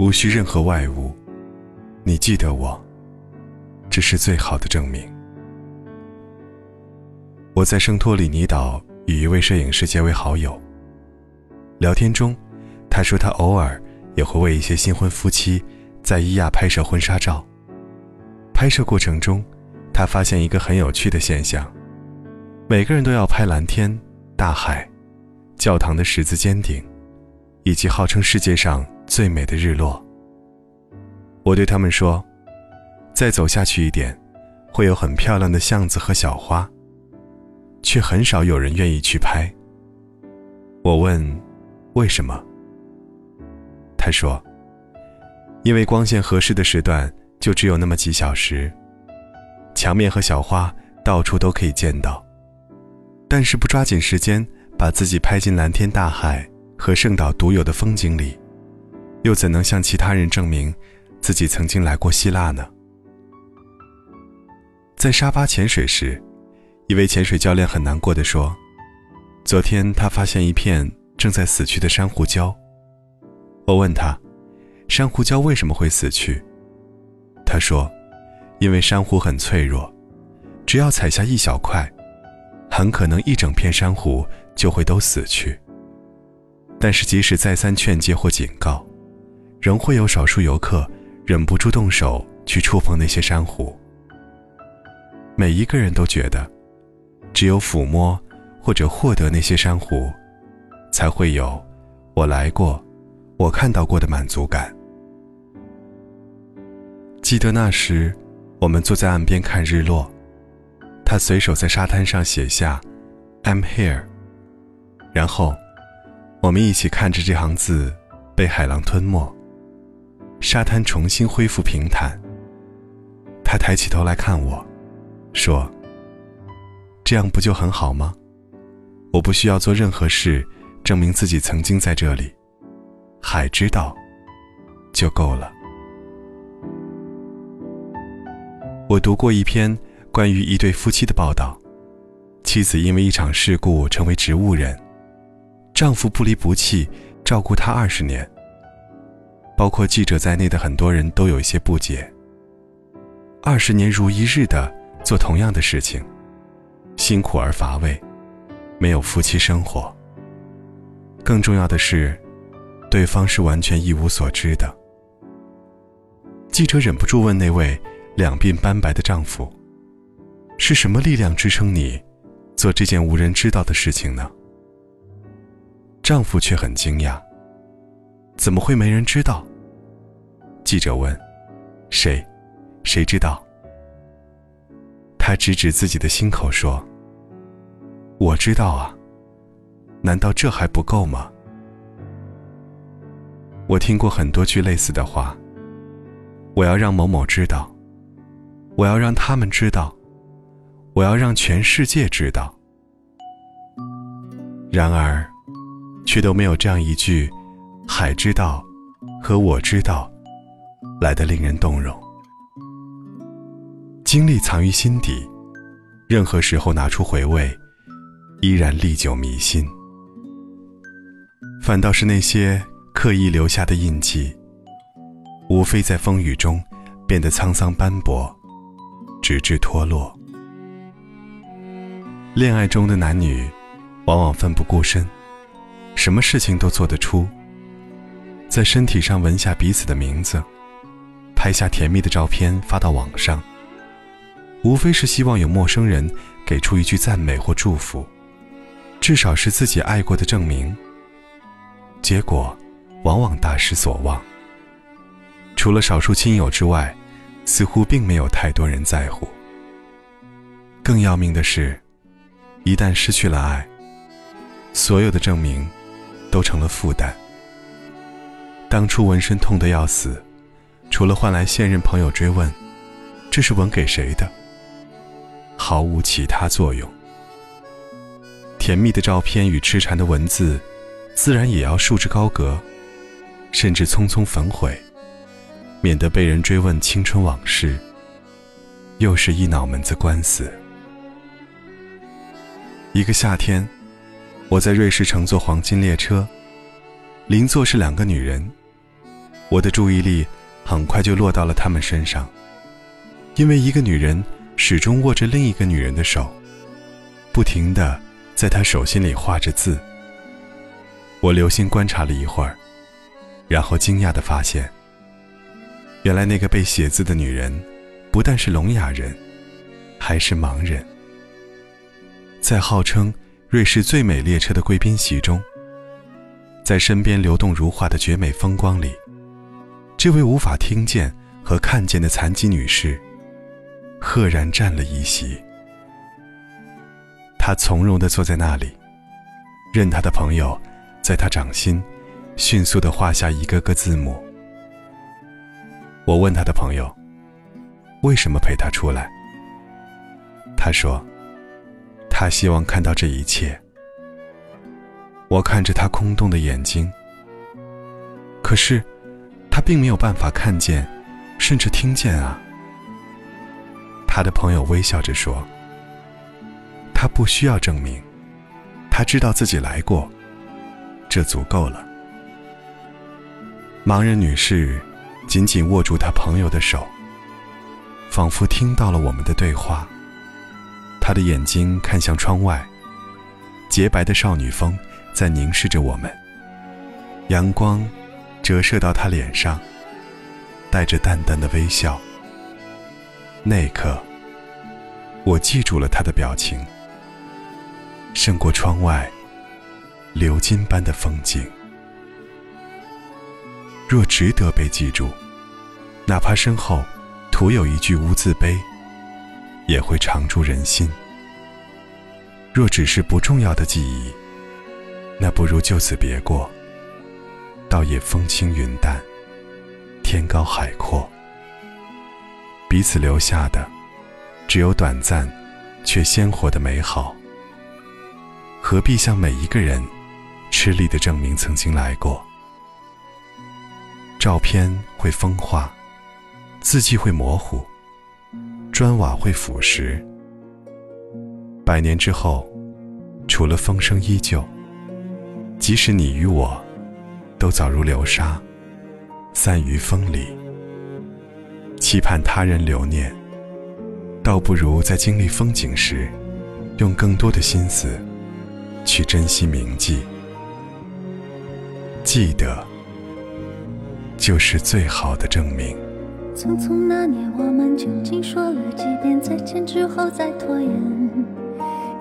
无需任何外物，你记得我，这是最好的证明。我在圣托里尼岛与一位摄影师结为好友。聊天中，他说他偶尔也会为一些新婚夫妻在伊亚拍摄婚纱照。拍摄过程中，他发现一个很有趣的现象：每个人都要拍蓝天、大海、教堂的十字尖顶，以及号称世界上最美的日落。我对他们说：“再走下去一点，会有很漂亮的巷子和小花。”却很少有人愿意去拍。我问：“为什么？”他说：“因为光线合适的时段就只有那么几小时，墙面和小花到处都可以见到。但是不抓紧时间把自己拍进蓝天大海和圣岛独有的风景里，又怎能向其他人证明自己曾经来过希腊呢？”在沙巴潜水时。一位潜水教练很难过的说：“昨天他发现一片正在死去的珊瑚礁。”我问他：“珊瑚礁为什么会死去？”他说：“因为珊瑚很脆弱，只要踩下一小块，很可能一整片珊瑚就会都死去。但是即使再三劝诫或警告，仍会有少数游客忍不住动手去触碰那些珊瑚。每一个人都觉得。”只有抚摸或者获得那些珊瑚，才会有我来过、我看到过的满足感。记得那时，我们坐在岸边看日落，他随手在沙滩上写下 “I'm here”，然后我们一起看着这行字被海浪吞没，沙滩重新恢复平坦。他抬起头来看我，说。这样不就很好吗？我不需要做任何事，证明自己曾经在这里。海知道，就够了。我读过一篇关于一对夫妻的报道，妻子因为一场事故成为植物人，丈夫不离不弃照顾她二十年。包括记者在内的很多人都有一些不解：二十年如一日的做同样的事情。辛苦而乏味，没有夫妻生活。更重要的是，对方是完全一无所知的。记者忍不住问那位两鬓斑白的丈夫：“是什么力量支撑你做这件无人知道的事情呢？”丈夫却很惊讶：“怎么会没人知道？”记者问：“谁？谁知道？”他指指自己的心口说。我知道啊，难道这还不够吗？我听过很多句类似的话。我要让某某知道，我要让他们知道，我要让全世界知道。然而，却都没有这样一句“海知道”和“我知道”来的令人动容。经历藏于心底，任何时候拿出回味。依然历久弥新，反倒是那些刻意留下的印记，无非在风雨中变得沧桑斑驳，直至脱落。恋爱中的男女，往往奋不顾身，什么事情都做得出，在身体上纹下彼此的名字，拍下甜蜜的照片发到网上，无非是希望有陌生人给出一句赞美或祝福。至少是自己爱过的证明。结果，往往大失所望。除了少数亲友之外，似乎并没有太多人在乎。更要命的是，一旦失去了爱，所有的证明都成了负担。当初纹身痛得要死，除了换来现任朋友追问：“这是吻给谁的？”毫无其他作用。甜蜜的照片与痴缠的文字，自然也要束之高阁，甚至匆匆焚毁，免得被人追问青春往事。又是一脑门子官司。一个夏天，我在瑞士乘坐黄金列车，邻座是两个女人，我的注意力很快就落到了他们身上，因为一个女人始终握着另一个女人的手，不停的在她手心里画着字。我留心观察了一会儿，然后惊讶的发现，原来那个被写字的女人，不但是聋哑人，还是盲人。在号称瑞士最美列车的贵宾席中，在身边流动如画的绝美风光里，这位无法听见和看见的残疾女士，赫然占了一席。她从容地坐在那里，任她的朋友。在他掌心，迅速地画下一个个字母。我问他的朋友：“为什么陪他出来？”他说：“他希望看到这一切。”我看着他空洞的眼睛，可是他并没有办法看见，甚至听见啊。他的朋友微笑着说：“他不需要证明，他知道自己来过。”这足够了。盲人女士紧紧握住她朋友的手，仿佛听到了我们的对话。她的眼睛看向窗外，洁白的少女风在凝视着我们。阳光折射到他脸上，带着淡淡的微笑。那一刻，我记住了他的表情，胜过窗外。鎏金般的风景，若值得被记住，哪怕身后徒有一句无字碑，也会常驻人心。若只是不重要的记忆，那不如就此别过。倒也风轻云淡，天高海阔，彼此留下的只有短暂却鲜活的美好。何必向每一个人？吃力的证明曾经来过。照片会风化，字迹会模糊，砖瓦会腐蚀。百年之后，除了风声依旧，即使你与我，都早如流沙，散于风里。期盼他人留念，倒不如在经历风景时，用更多的心思，去珍惜铭记。记得，就是最好的证明。匆匆那年，我们究竟说了几遍再见之后再拖延？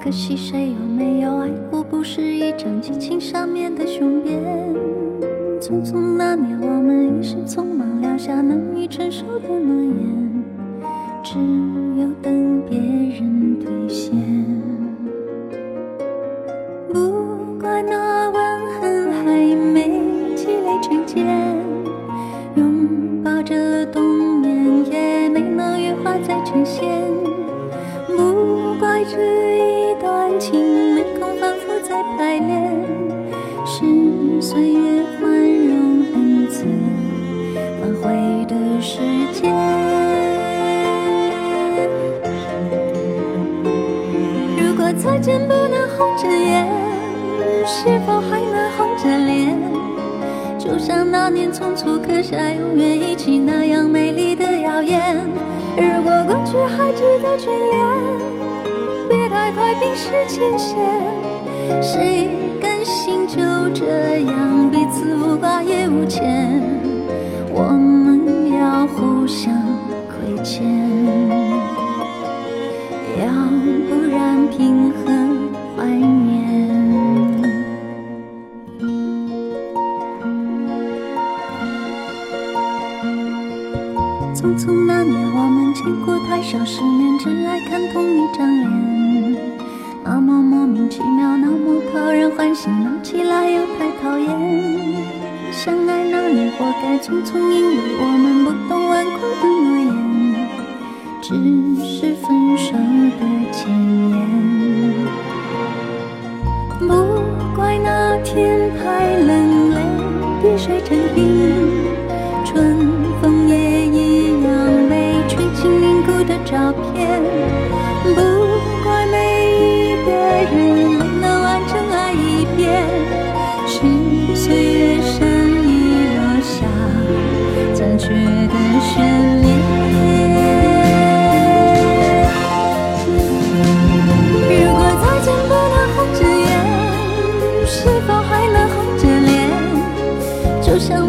可惜谁有没有爱过，不是一张激情上面的雄辩。匆匆那年我们一时匆忙撂下难以承受的诺言只有等别人兑现不怪那吻痕还没积累成茧拥抱着冬眠也没能羽化再成仙不怪这一段情没空反复再排练。是岁月匆匆刻下永远一起那样美丽的谣言。如果过去还值得眷恋，别太快冰释前嫌。谁甘心就这样彼此无挂也无牵？我们要互相亏欠，匆匆那年，我们见过太少世面，只爱看同一张脸。那么莫名其妙，那么讨人欢喜，闹起来又太讨厌。相爱那年，活该匆匆，因为我们不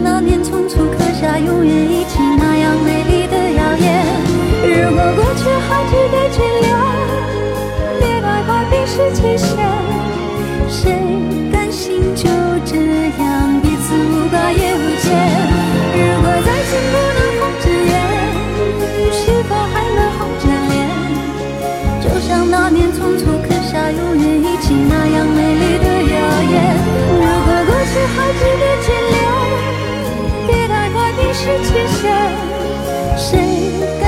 那年匆匆刻下永远一起那样美丽的谣言。如果过去还值得眷恋，别把快冰释前嫌。谁甘心就这样彼此无挂也无牵？如果再见不能红着眼，是否还能红着脸？就像那年匆匆刻下永远一起那样美丽的谣言。如果过去还值得眷恋。是前生谁